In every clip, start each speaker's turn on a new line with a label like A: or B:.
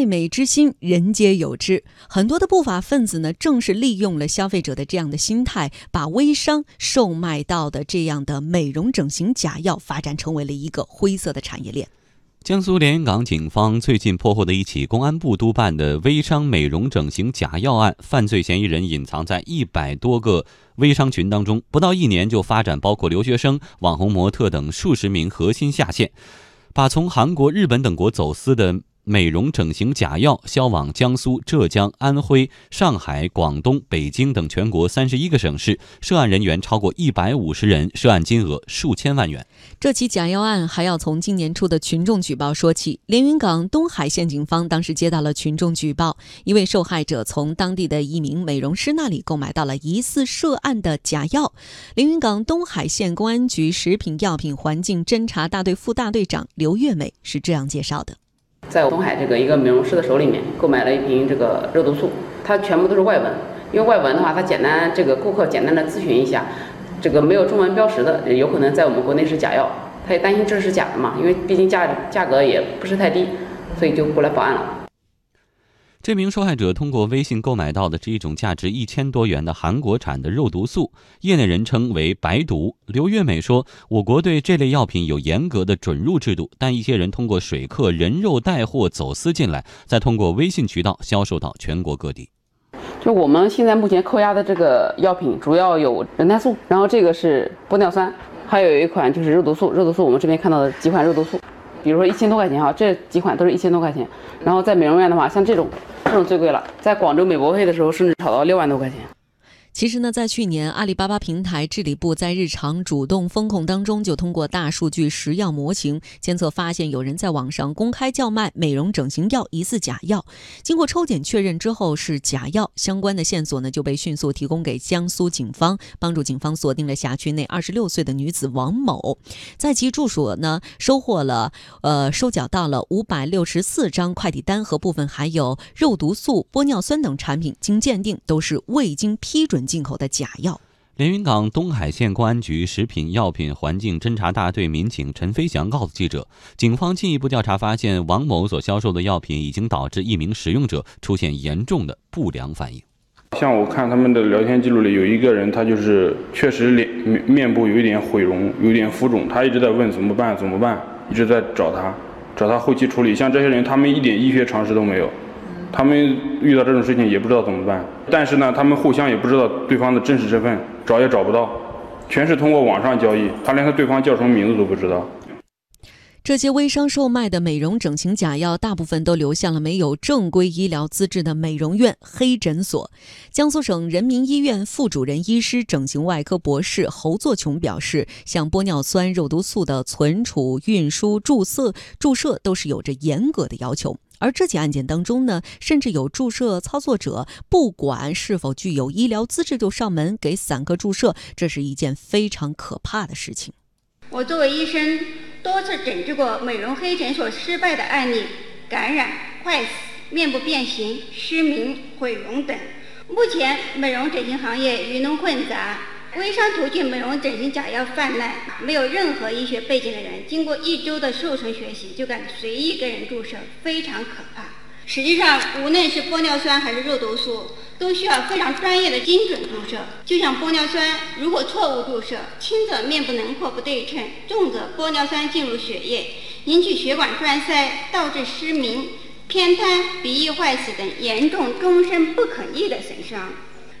A: 爱美之心，人皆有之。很多的不法分子呢，正是利用了消费者的这样的心态，把微商售卖到的这样的美容整形假药，发展成为了一个灰色的产业链。
B: 江苏连云港警方最近破获的一起公安部督办的微商美容整形假药案，犯罪嫌疑人隐藏在一百多个微商群当中，不到一年就发展包括留学生、网红模特等数十名核心下线，把从韩国、日本等国走私的。美容整形假药销往江苏、浙江、安徽、上海、广东、北京等全国三十一个省市，涉案人员超过一百五十人，涉案金额数千万元。
A: 这起假药案还要从今年初的群众举报说起。连云港东海县警方当时接到了群众举报，一位受害者从当地的一名美容师那里购买到了疑似涉案的假药。连云港东海县公安局食品药品环境侦查大队副大队长刘月美是这样介绍的。
C: 在东海这个一个美容师的手里面购买了一瓶这个肉毒素，它全部都是外文，因为外文的话，他简单这个顾客简单的咨询一下，这个没有中文标识的，有可能在我们国内是假药，他也担心这是假的嘛，因为毕竟价价格也不是太低，所以就过来报案了。
B: 这名受害者通过微信购买到的是一种价值一千多元的韩国产的肉毒素，业内人称为“白毒”。刘月美说：“我国对这类药品有严格的准入制度，但一些人通过水客人肉带货走私进来，再通过微信渠道销售到全国各地。
C: 就我们现在目前扣押的这个药品，主要有人肽素，然后这个是玻尿酸，还有一款就是肉毒素。肉毒素我们这边看到的几款肉毒素。”比如说一千多块钱哈，这几款都是一千多块钱。然后在美容院的话，像这种，这种最贵了，在广州美博会的时候，甚至炒到六万多块钱。
A: 其实呢，在去年，阿里巴巴平台治理部在日常主动风控当中，就通过大数据实药模型监测，发现有人在网上公开叫卖美容整形药疑似假药。经过抽检确认之后是假药，相关的线索呢就被迅速提供给江苏警方，帮助警方锁定了辖区内二十六岁的女子王某，在其住所呢收获了呃收缴到了五百六十四张快递单和部分含有肉毒素、玻尿酸等产品，经鉴定都是未经批准。进口的假药。
B: 连云港东海县公安局食品药品环境侦查大队民警陈飞翔告诉记者，警方进一步调查发现，王某所销售的药品已经导致一名使用者出现严重的不良反应。
D: 像我看他们的聊天记录里，有一个人他就是确实脸面部有一点毁容，有点浮肿，他一直在问怎么办怎么办，一直在找他，找他后期处理。像这些人，他们一点医学常识都没有。他们遇到这种事情也不知道怎么办，但是呢，他们互相也不知道对方的真实身份，找也找不到，全是通过网上交易，他连他对方叫什么名字都不知道。
A: 这些微商售卖的美容整形假药，大部分都流向了没有正规医疗资质的美容院、黑诊所。江苏省人民医院副主任医师、整形外科博士侯作琼表示，像玻尿酸、肉毒素的存储、运输、注射、注射都是有着严格的要求。而这起案件当中呢，甚至有注射操作者不管是否具有医疗资质就上门给散客注射，这是一件非常可怕的事情。
E: 我作为医生，多次诊治过美容黑诊所失败的案例，感染、坏死、面部变形、失明、毁容等。目前，美容整形行业鱼龙混杂。微商途径美容整形假药泛滥，没有任何医学背景的人，经过一周的授权学习就敢随意给人注射，非常可怕。实际上，无论是玻尿酸还是肉毒素，都需要非常专业的精准注射。就像玻尿酸，如果错误注射，轻则面部轮廓不对称，重则玻尿酸进入血液，引起血管栓塞，导致失明、偏瘫、鼻翼坏死等严重、终身不可逆的损伤。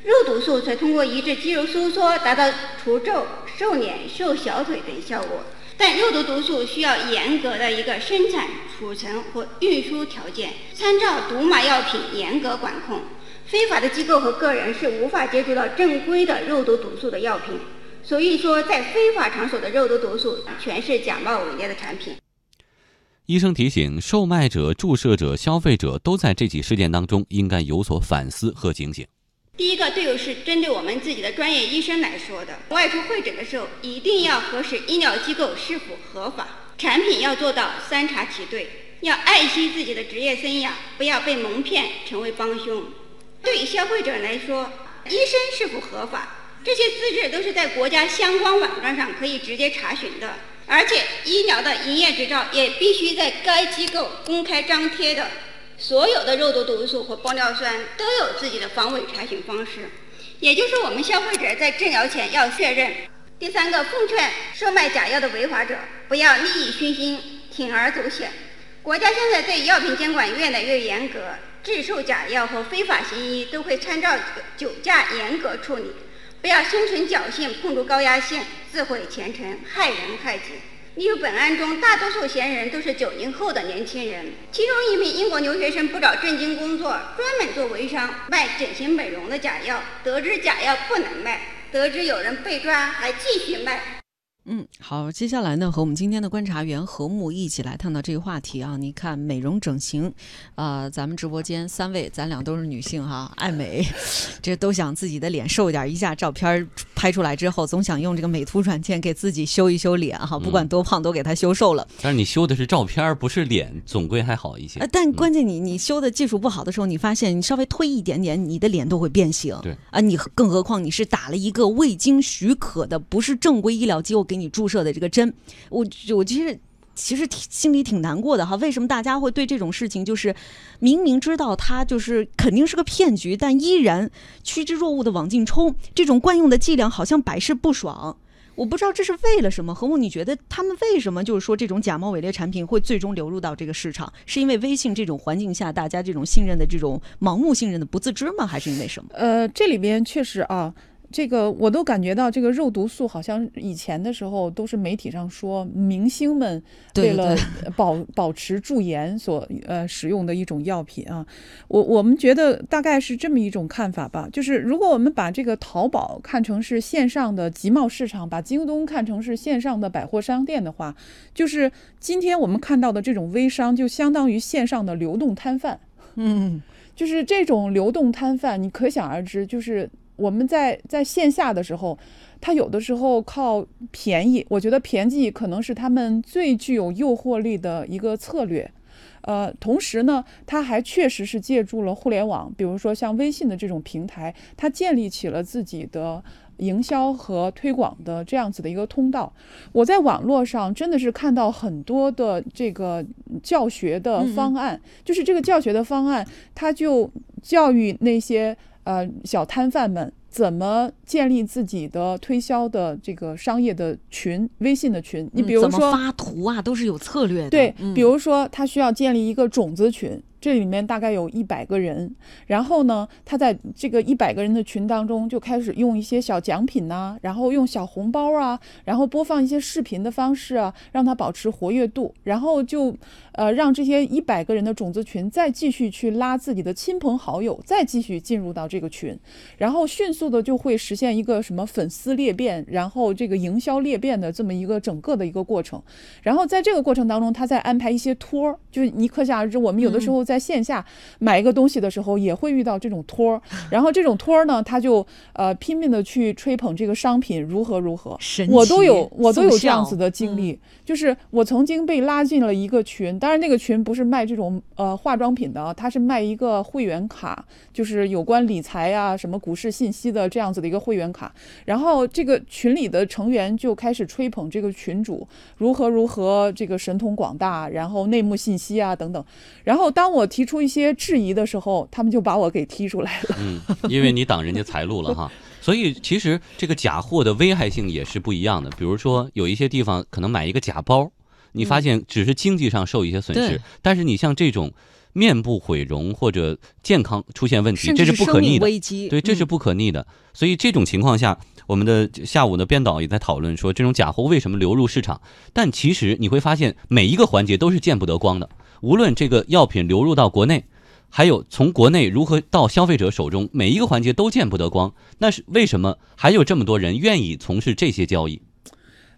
E: 肉毒素则通过抑制肌肉收缩，达到除皱、瘦脸、瘦小腿等效果。但肉毒毒素需要严格的一个生产、储存和运输条件，参照毒码药品严格管控。非法的机构和个人是无法接触到正规的肉毒毒素的药品。所以说，在非法场所的肉毒毒素全是假冒伪劣的产品。
B: 医生提醒：售卖者、注射者、消费者都在这起事件当中应该有所反思和警醒。
E: 第一个，这个是针对我们自己的专业医生来说的。外出会诊的时候，一定要核实医疗机构是否合法，产品要做到三查齐对，要爱惜自己的职业生涯，不要被蒙骗成为帮凶。对消费者来说，医生是否合法，这些资质都是在国家相关网站上可以直接查询的，而且医疗的营业执照也必须在该机构公开张贴的。所有的肉毒毒素和玻尿酸都有自己的防伪查询方式，也就是我们消费者在治疗前要确认。第三个，奉劝售卖假药的违法者不要利益熏心、铤而走险。国家现在对药品监管越来越严格，制售假药和非法行医都会参照酒驾严格处理。不要心存侥幸碰触高压线，自毁前程，害人害己。例如本案中，大多数嫌疑人都是九零后的年轻人，其中一名英国留学生不找正经工作，专门做微商卖整形美容的假药，得知假药不能卖。得知有人被抓，还继续卖。
A: 嗯，好，接下来呢，和我们今天的观察员何木一起来探讨这个话题啊。你看美容整形，呃，咱们直播间三位，咱俩都是女性哈，爱美，这都想自己的脸瘦一点。一下照片拍出来之后，总想用这个美图软件给自己修一修脸哈，不管多胖都给它修瘦了。
B: 但是你修的是照片，不是脸，总归还好一些。
A: 但关键你你修的技术不好的时候，你发现你稍微推一点点，你的脸都会变形。
B: 对
A: 啊，你更何况你是打了一个未经许可的，不是正规医疗机构给你注射的这个针，我我其实其实挺心里挺难过的哈。为什么大家会对这种事情就是明明知道它就是肯定是个骗局，但依然趋之若鹜的往进冲？这种惯用的伎俩好像百试不爽。我不知道这是为了什么。何木，你觉得他们为什么就是说这种假冒伪劣产品会最终流入到这个市场？是因为微信这种环境下大家这种信任的这种盲目信任的不自知吗？还是因为什么？
F: 呃，这里边确实啊。这个我都感觉到，这个肉毒素好像以前的时候都是媒体上说明星们为了保保持驻颜所呃使用的一种药品啊。我我们觉得大概是这么一种看法吧，就是如果我们把这个淘宝看成是线上的集贸市场，把京东看成是线上的百货商店的话，就是今天我们看到的这种微商就相当于线上的流动摊贩。
A: 嗯，
F: 就是这种流动摊贩，你可想而知，就是。我们在在线下的时候，他有的时候靠便宜，我觉得便宜可能是他们最具有诱惑力的一个策略。呃，同时呢，他还确实是借助了互联网，比如说像微信的这种平台，他建立起了自己的营销和推广的这样子的一个通道。我在网络上真的是看到很多的这个教学的方案，就是这个教学的方案，他就教育那些。呃，小摊贩们怎么建立自己的推销的这个商业的群，微信的群？你比如说
A: 发图啊，都是有策略的。
F: 对，比如说他需要建立一个种子群。这里面大概有一百个人，然后呢，他在这个一百个人的群当中就开始用一些小奖品呐，然后用小红包啊，然后播放一些视频的方式啊，让他保持活跃度，然后就呃让这些一百个人的种子群再继续去拉自己的亲朋好友，再继续进入到这个群，然后迅速的就会实现一个什么粉丝裂变，然后这个营销裂变的这么一个整个的一个过程，然后在这个过程当中，他再安排一些托儿，就是你可想而知，我们有的时候。在线下买一个东西的时候，也会遇到这种托儿，然后这种托儿呢，他就呃拼命的去吹捧这个商品如何如何，我都有我都有这样子的经历，就是我曾经被拉进了一个群，当然那个群不是卖这种呃化妆品的，他是卖一个会员卡，就是有关理财啊什么股市信息的这样子的一个会员卡，然后这个群里的成员就开始吹捧这个群主如何如何这个神通广大，然后内幕信息啊等等，然后当我。我提出一些质疑的时候，他们就把我给踢出来了。
B: 嗯，因为你挡人家财路了哈。所以其实这个假货的危害性也是不一样的。比如说有一些地方可能买一个假包，你发现只是经济上受一些损失，但是你像这种面部毁容或者健康出现问题，这是不可逆的。危机对，这是不可逆的。所以这种情况下，我们的下午的编导也在讨论说，这种假货为什么流入市场？但其实你会发现，每一个环节都是见不得光的。无论这个药品流入到国内，还有从国内如何到消费者手中，每一个环节都见不得光。那是为什么还有这么多人愿意从事这些交易？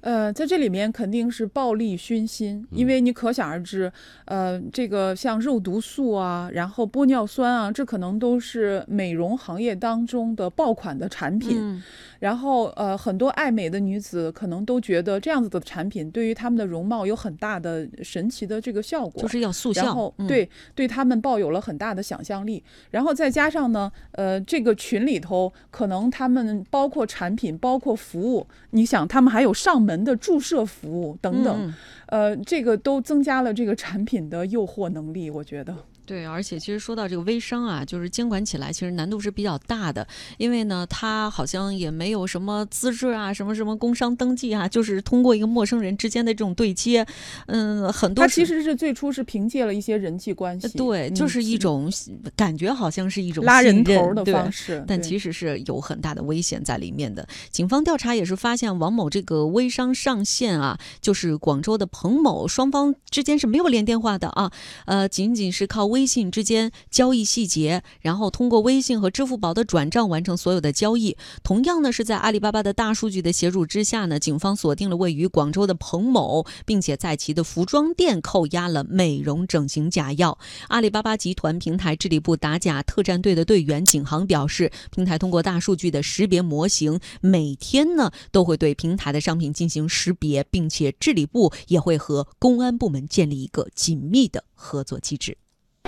F: 呃，在这里面肯定是暴力熏心，因为你可想而知，呃，这个像肉毒素啊，然后玻尿酸啊，这可能都是美容行业当中的爆款的产品。然后，呃，很多爱美的女子可能都觉得这样子的产品对于她们的容貌有很大的神奇的这个效果，
A: 就是要塑
F: 像。然后，对，对她们抱有了很大的想象力。然后再加上呢，呃，这个群里头可能他们包括产品，包括服务，你想他们还有上门的注射服务等等，呃，这个都增加了这个产品的诱惑能力，我觉得。
A: 对，而且其实说到这个微商啊，就是监管起来其实难度是比较大的，因为呢，它好像也没有什么资质啊，什么什么工商登记啊，就是通过一个陌生人之间的这种对接，嗯，很多
F: 它其实是最初是凭借了一些人际关系，
A: 对，就是一种感觉，好像是一种
F: 拉人头的方式，
A: 但其实是有很大的危险在里面的。警方调查也是发现，王某这个微商上线啊，就是广州的彭某，双方之间是没有连电话的啊，呃，仅仅是靠。微信之间交易细节，然后通过微信和支付宝的转账完成所有的交易。同样呢，是在阿里巴巴的大数据的协助之下呢，警方锁定了位于广州的彭某，并且在其的服装店扣押了美容整形假药。阿里巴巴集团平台治理部打假特战队的队员景航表示，平台通过大数据的识别模型，每天呢都会对平台的商品进行识别，并且治理部也会和公安部门建立一个紧密的合作机制。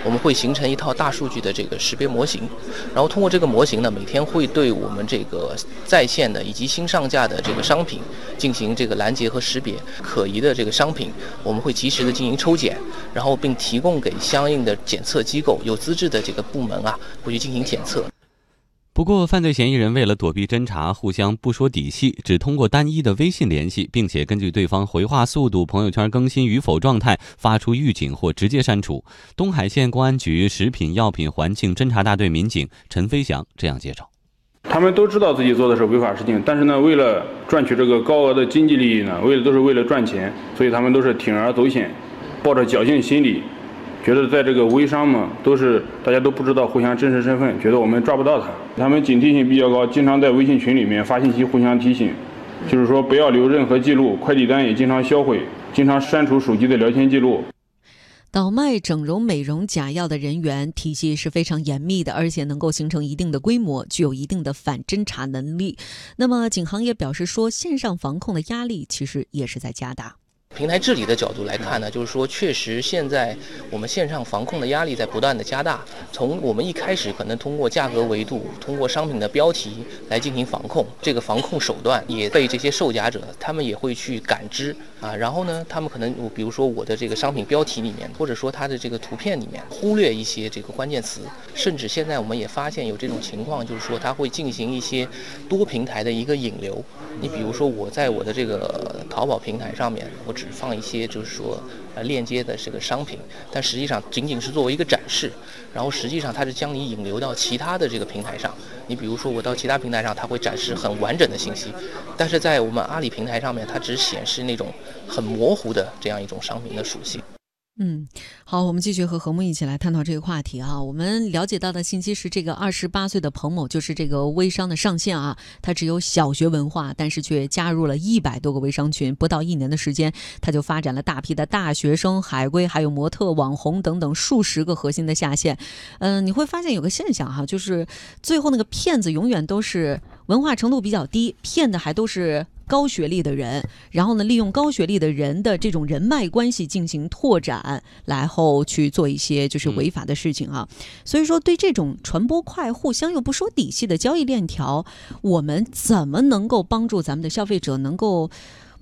G: 我们会形成一套大数据的这个识别模型，然后通过这个模型呢，每天会对我们这个在线的以及新上架的这个商品进行这个拦截和识别，可疑的这个商品，我们会及时的进行抽检，然后并提供给相应的检测机构有资质的这个部门啊，会去进行检测。
B: 不过，犯罪嫌疑人为了躲避侦查，互相不说底细，只通过单一的微信联系，并且根据对方回话速度、朋友圈更新与否状态发出预警或直接删除。东海县公安局食品药品环境侦查大队民警陈飞翔这样介绍：
D: 他们都知道自己做的是违法事情，但是呢，为了赚取这个高额的经济利益呢，为了都是为了赚钱，所以他们都是铤而走险，抱着侥幸心理。觉得在这个微商嘛，都是大家都不知道互相真实身份，觉得我们抓不到他，他们警惕性比较高，经常在微信群里面发信息互相提醒，就是说不要留任何记录，快递单也经常销毁，经常删除手机的聊天记录。
A: 倒卖整容美容假药的人员体系是非常严密的，而且能够形成一定的规模，具有一定的反侦查能力。那么，警行也表示说，线上防控的压力其实也是在加大。
G: 平台治理的角度来看呢，就是说，确实现在我们线上防控的压力在不断的加大。从我们一开始可能通过价格维度、通过商品的标题来进行防控，这个防控手段也被这些售假者他们也会去感知啊。然后呢，他们可能比如说我的这个商品标题里面，或者说它的这个图片里面忽略一些这个关键词，甚至现在我们也发现有这种情况，就是说他会进行一些多平台的一个引流。你比如说我在我的这个淘宝平台上面，我只放一些就是说呃链接的这个商品，但实际上仅仅是作为一个展示，然后实际上它是将你引流到其他的这个平台上。你比如说我到其他平台上，它会展示很完整的信息，但是在我们阿里平台上面，它只显示那种很模糊的这样一种商品的属性。
A: 嗯，好，我们继续和何木一起来探讨这个话题啊。我们了解到的信息是，这个二十八岁的彭某就是这个微商的上线啊。他只有小学文化，但是却加入了一百多个微商群，不到一年的时间，他就发展了大批的大学生、海归，还有模特、网红等等数十个核心的下线。嗯，你会发现有个现象哈，就是最后那个骗子永远都是文化程度比较低，骗的还都是。高学历的人，然后呢，利用高学历的人的这种人脉关系进行拓展，然后去做一些就是违法的事情啊。所以说，对这种传播快、互相又不说底细的交易链条，我们怎么能够帮助咱们的消费者能够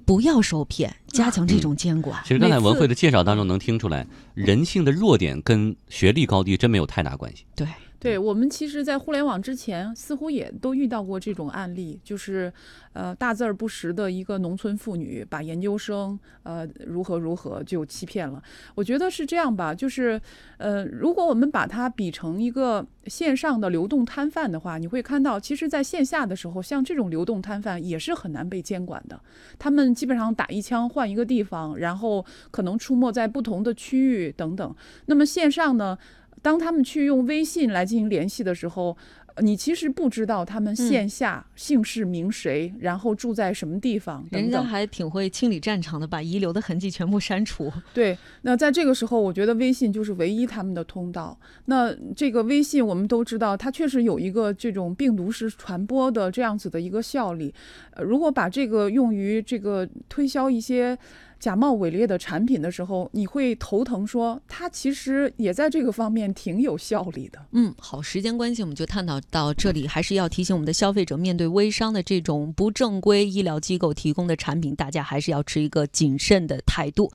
A: 不要受骗，加强这种监管？
B: 其实刚才文慧的介绍当中能听出来，人性的弱点跟学历高低真没有太大关系。
A: 对。
F: 对我们其实，在互联网之前，似乎也都遇到过这种案例，就是，呃，大字儿不识的一个农村妇女，把研究生，呃，如何如何就欺骗了。我觉得是这样吧，就是，呃，如果我们把它比成一个线上的流动摊贩的话，你会看到，其实在线下的时候，像这种流动摊贩也是很难被监管的。他们基本上打一枪换一个地方，然后可能出没在不同的区域等等。那么线上呢？当他们去用微信来进行联系的时候，你其实不知道他们线下姓氏名谁，然后住在什么地方。
A: 人家还挺会清理战场的，把遗留的痕迹全部删除。
F: 对，那在这个时候，我觉得微信就是唯一他们的通道。那这个微信我们都知道，它确实有一个这种病毒式传播的这样子的一个效力。呃，如果把这个用于这个推销一些。假冒伪劣的产品的时候，你会头疼，说它其实也在这个方面挺有效力的。
A: 嗯，好，时间关系，我们就探讨到这里，还是要提醒我们的消费者，面对微商的这种不正规医疗机构提供的产品，大家还是要持一个谨慎的态度。